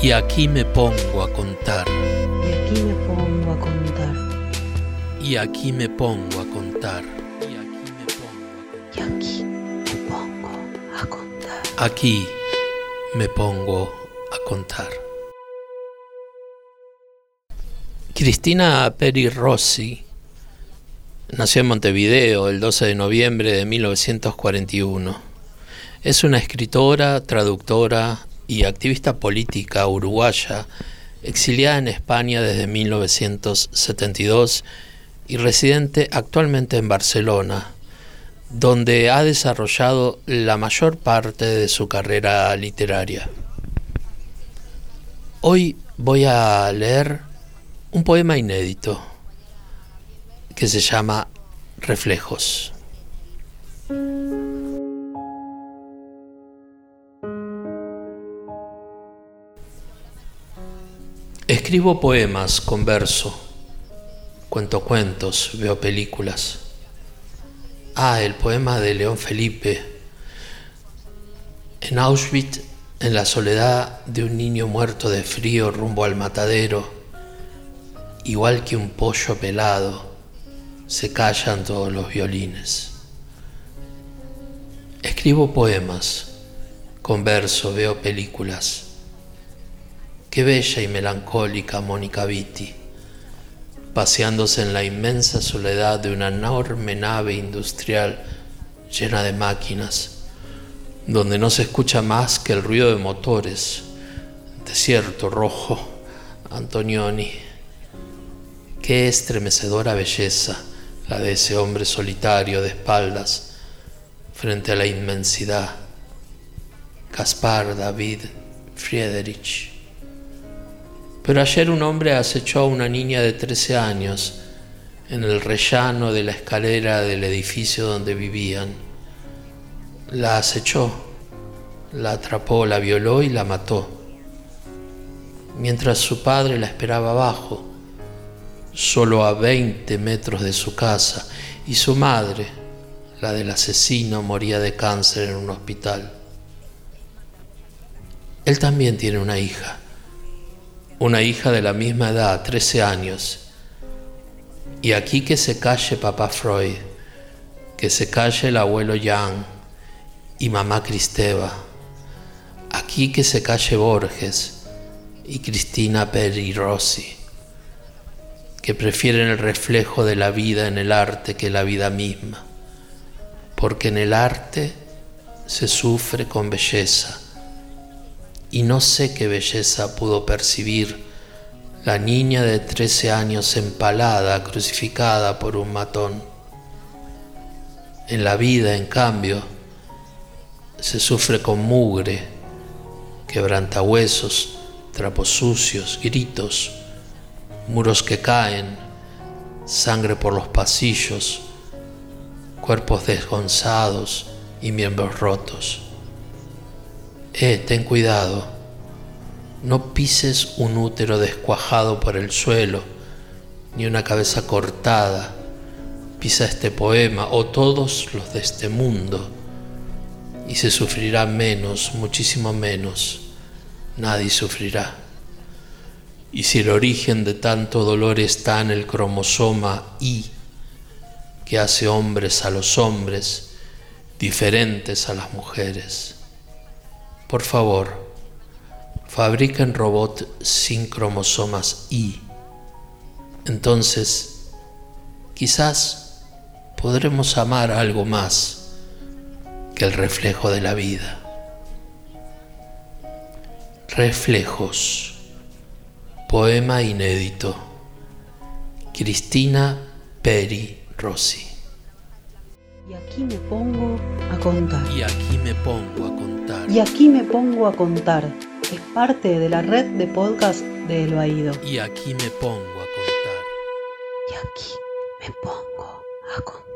Y aquí me pongo a contar. Y aquí me pongo a contar. Y aquí me pongo a contar. Y aquí me pongo a contar. Aquí me pongo a contar. Cristina Peri Rossi nació en Montevideo el 12 de noviembre de 1941. Es una escritora, traductora y activista política uruguaya, exiliada en España desde 1972 y residente actualmente en Barcelona, donde ha desarrollado la mayor parte de su carrera literaria. Hoy voy a leer un poema inédito que se llama Reflejos. Escribo poemas con verso, cuento cuentos, veo películas. Ah, el poema de León Felipe. En Auschwitz, en la soledad de un niño muerto de frío rumbo al matadero, igual que un pollo pelado, se callan todos los violines. Escribo poemas, con verso veo películas Qué bella y melancólica Mónica Vitti, paseándose en la inmensa soledad de una enorme nave industrial llena de máquinas, donde no se escucha más que el ruido de motores. Desierto rojo, Antonioni. Qué estremecedora belleza la de ese hombre solitario de espaldas frente a la inmensidad. Caspar David Friedrich. Pero ayer un hombre acechó a una niña de 13 años en el rellano de la escalera del edificio donde vivían. La acechó, la atrapó, la violó y la mató. Mientras su padre la esperaba abajo, solo a 20 metros de su casa, y su madre, la del asesino, moría de cáncer en un hospital. Él también tiene una hija una hija de la misma edad, 13 años. Y aquí que se calle papá Freud, que se calle el abuelo Jan y mamá Cristeva. Aquí que se calle Borges y Cristina Peri Rossi, que prefieren el reflejo de la vida en el arte que la vida misma, porque en el arte se sufre con belleza y no sé qué belleza pudo percibir la niña de 13 años empalada, crucificada por un matón. En la vida, en cambio, se sufre con mugre, quebrantahuesos, trapos sucios, gritos, muros que caen, sangre por los pasillos, cuerpos desgonzados y miembros rotos. Eh, ten cuidado, no pises un útero descuajado por el suelo, ni una cabeza cortada. Pisa este poema o todos los de este mundo, y se sufrirá menos, muchísimo menos. Nadie sufrirá. Y si el origen de tanto dolor está en el cromosoma Y, que hace hombres a los hombres, diferentes a las mujeres, por favor, fabriquen robot sin cromosomas Y. Entonces, quizás podremos amar algo más que el reflejo de la vida. Reflejos. Poema inédito. Cristina Peri Rossi. Y aquí me pongo a contar. Y aquí me pongo a contar. Y aquí me pongo a contar. Es parte de la red de podcast de El Baído. Y aquí me pongo a contar. Y aquí me pongo a contar.